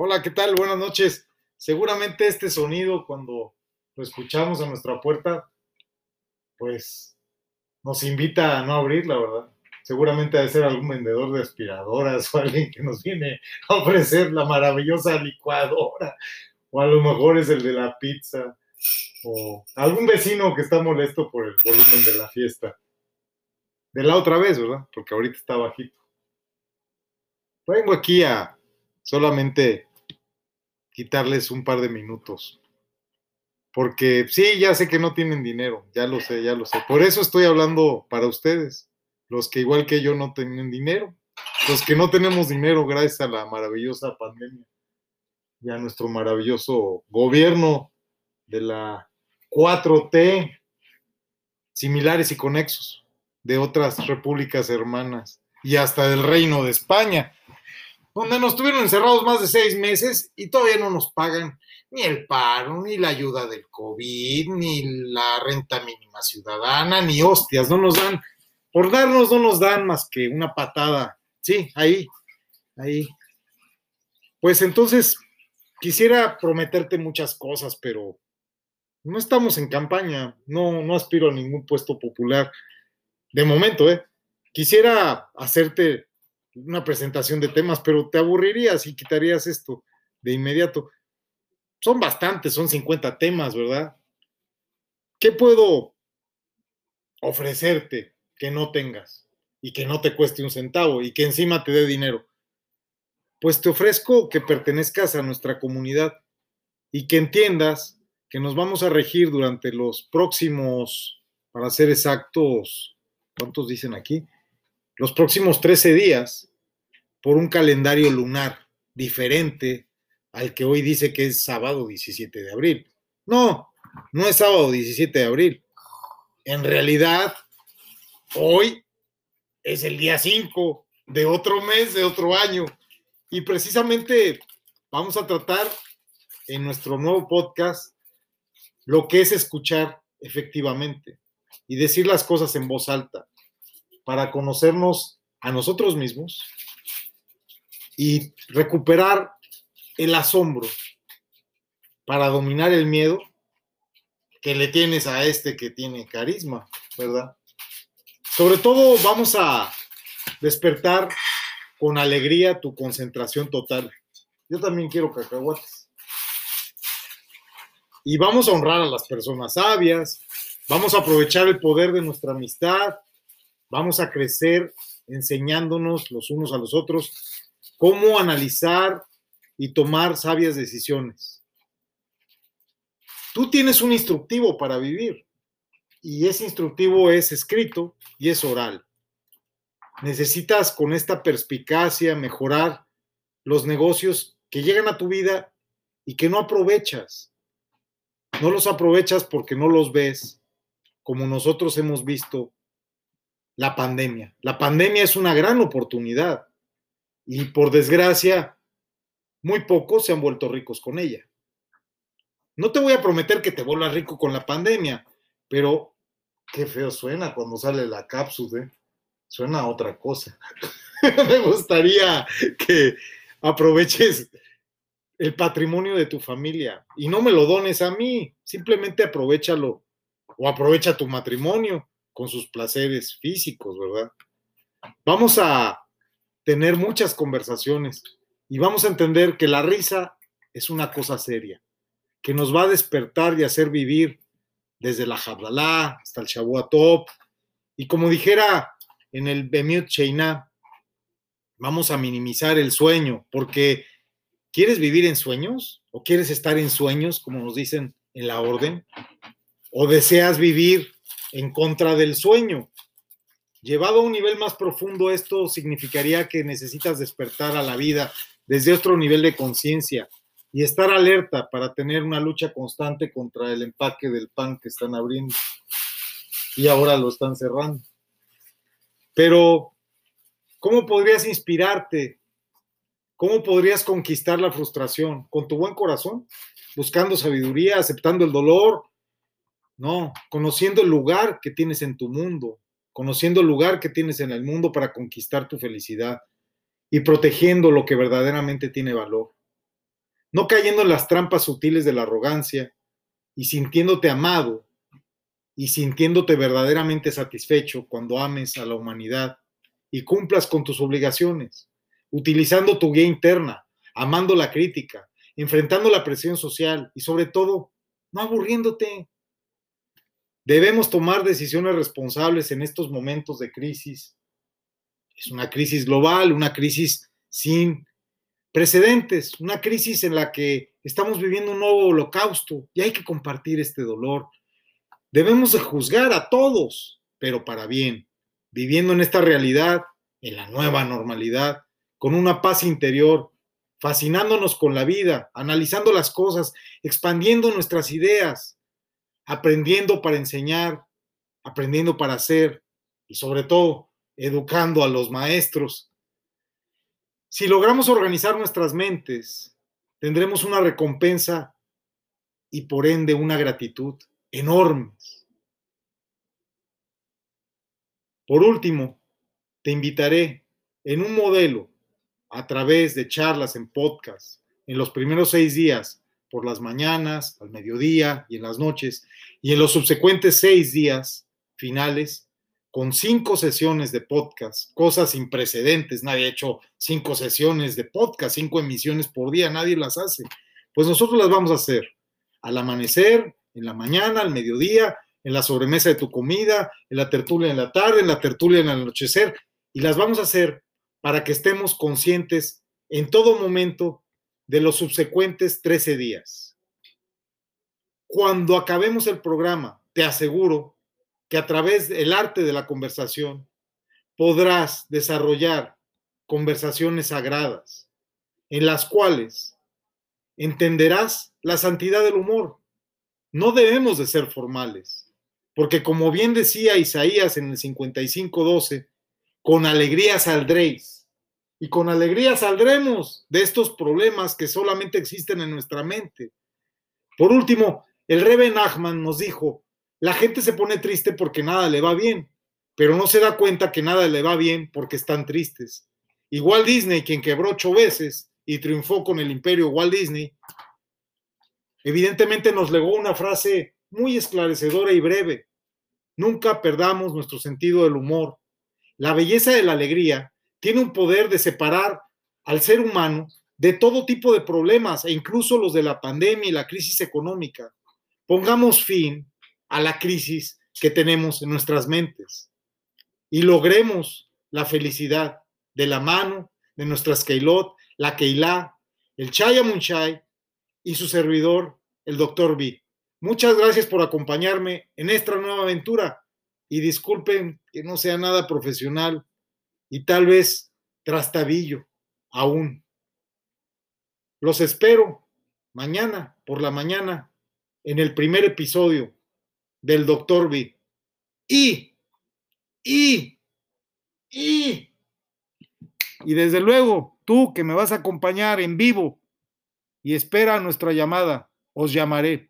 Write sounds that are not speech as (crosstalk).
Hola, ¿qué tal? Buenas noches. Seguramente este sonido cuando lo escuchamos a nuestra puerta, pues nos invita a no abrir, la verdad. Seguramente ha de ser algún vendedor de aspiradoras (laughs) o alguien que nos viene a ofrecer la maravillosa licuadora, o a lo mejor es el de la pizza, o algún vecino que está molesto por el volumen de la fiesta. De la otra vez, ¿verdad? Porque ahorita está bajito. Vengo aquí a solamente quitarles un par de minutos. Porque sí, ya sé que no tienen dinero, ya lo sé, ya lo sé. Por eso estoy hablando para ustedes, los que igual que yo no tienen dinero, los que no tenemos dinero gracias a la maravillosa pandemia y a nuestro maravilloso gobierno de la 4T, similares y conexos de otras repúblicas hermanas y hasta del reino de España donde nos tuvieron encerrados más de seis meses y todavía no nos pagan ni el paro, ni la ayuda del COVID, ni la renta mínima ciudadana, ni hostias, no nos dan, por darnos no nos dan más que una patada, sí, ahí, ahí. Pues entonces, quisiera prometerte muchas cosas, pero no estamos en campaña, no, no aspiro a ningún puesto popular, de momento, ¿eh? Quisiera hacerte una presentación de temas, pero te aburrirías y quitarías esto de inmediato. Son bastantes, son 50 temas, ¿verdad? ¿Qué puedo ofrecerte que no tengas y que no te cueste un centavo y que encima te dé dinero? Pues te ofrezco que pertenezcas a nuestra comunidad y que entiendas que nos vamos a regir durante los próximos, para ser exactos, ¿cuántos dicen aquí? Los próximos 13 días por un calendario lunar diferente al que hoy dice que es sábado 17 de abril. No, no es sábado 17 de abril. En realidad, hoy es el día 5 de otro mes, de otro año. Y precisamente vamos a tratar en nuestro nuevo podcast lo que es escuchar efectivamente y decir las cosas en voz alta para conocernos a nosotros mismos y recuperar el asombro para dominar el miedo que le tienes a este que tiene carisma, ¿verdad? Sobre todo vamos a despertar con alegría tu concentración total. Yo también quiero cacahuates. Y vamos a honrar a las personas sabias, vamos a aprovechar el poder de nuestra amistad, vamos a crecer enseñándonos los unos a los otros cómo analizar y tomar sabias decisiones. Tú tienes un instructivo para vivir y ese instructivo es escrito y es oral. Necesitas con esta perspicacia mejorar los negocios que llegan a tu vida y que no aprovechas. No los aprovechas porque no los ves como nosotros hemos visto la pandemia. La pandemia es una gran oportunidad y por desgracia, muy pocos se han vuelto ricos con ella. No te voy a prometer que te vuelvas rico con la pandemia, pero qué feo suena cuando sale la cápsula, ¿eh? suena otra cosa. (laughs) Me gustaría que aproveches el patrimonio de tu familia y no me lo dones a mí, simplemente aprovechalo o aprovecha tu matrimonio con sus placeres físicos, ¿verdad? Vamos a tener muchas conversaciones y vamos a entender que la risa es una cosa seria, que nos va a despertar y hacer vivir desde la Jablalá hasta el Shabua Top. Y como dijera en el Bemiut Sheiná, vamos a minimizar el sueño, porque ¿quieres vivir en sueños? ¿O quieres estar en sueños, como nos dicen en la orden? ¿O deseas vivir en contra del sueño? Llevado a un nivel más profundo, esto significaría que necesitas despertar a la vida desde otro nivel de conciencia y estar alerta para tener una lucha constante contra el empaque del pan que están abriendo y ahora lo están cerrando. Pero, ¿cómo podrías inspirarte? ¿Cómo podrías conquistar la frustración? ¿Con tu buen corazón? ¿Buscando sabiduría? ¿Aceptando el dolor? No, conociendo el lugar que tienes en tu mundo, conociendo el lugar que tienes en el mundo para conquistar tu felicidad y protegiendo lo que verdaderamente tiene valor. no cayendo en las trampas sutiles de la arrogancia y sintiéndote amado y sintiéndote verdaderamente satisfecho cuando ames a la humanidad y cumplas con tus obligaciones, utilizando tu guía interna, amando la crítica, enfrentando la presión social y sobre todo, no aburriéndote. Debemos tomar decisiones responsables en estos momentos de crisis. Es una crisis global, una crisis sin precedentes, una crisis en la que estamos viviendo un nuevo holocausto y hay que compartir este dolor. Debemos de juzgar a todos, pero para bien, viviendo en esta realidad, en la nueva normalidad, con una paz interior, fascinándonos con la vida, analizando las cosas, expandiendo nuestras ideas, aprendiendo para enseñar, aprendiendo para hacer y sobre todo educando a los maestros. Si logramos organizar nuestras mentes, tendremos una recompensa y por ende una gratitud enormes. Por último, te invitaré en un modelo a través de charlas en podcast en los primeros seis días, por las mañanas, al mediodía y en las noches, y en los subsecuentes seis días finales, con cinco sesiones de podcast, cosas sin precedentes, nadie ha hecho cinco sesiones de podcast, cinco emisiones por día, nadie las hace. Pues nosotros las vamos a hacer al amanecer, en la mañana, al mediodía, en la sobremesa de tu comida, en la tertulia en la tarde, en la tertulia en el anochecer, y las vamos a hacer para que estemos conscientes en todo momento de los subsecuentes 13 días. Cuando acabemos el programa, te aseguro que a través del arte de la conversación podrás desarrollar conversaciones sagradas en las cuales entenderás la santidad del humor. No debemos de ser formales, porque como bien decía Isaías en el 55.12, con alegría saldréis. Y con alegría saldremos de estos problemas que solamente existen en nuestra mente. Por último, el Rebe Nachman nos dijo, la gente se pone triste porque nada le va bien, pero no se da cuenta que nada le va bien porque están tristes. Igual Disney, quien quebró ocho veces y triunfó con el imperio Walt Disney, evidentemente nos legó una frase muy esclarecedora y breve. Nunca perdamos nuestro sentido del humor, la belleza de la alegría tiene un poder de separar al ser humano de todo tipo de problemas e incluso los de la pandemia y la crisis económica. Pongamos fin a la crisis que tenemos en nuestras mentes y logremos la felicidad de la mano de nuestras Keilot, la Keilah, el Chayamunchay y su servidor, el doctor B. Muchas gracias por acompañarme en esta nueva aventura y disculpen que no sea nada profesional y tal vez trastabillo aún. Los espero mañana por la mañana en el primer episodio del Doctor B. Y, y, y, y desde luego, tú que me vas a acompañar en vivo y espera nuestra llamada, os llamaré.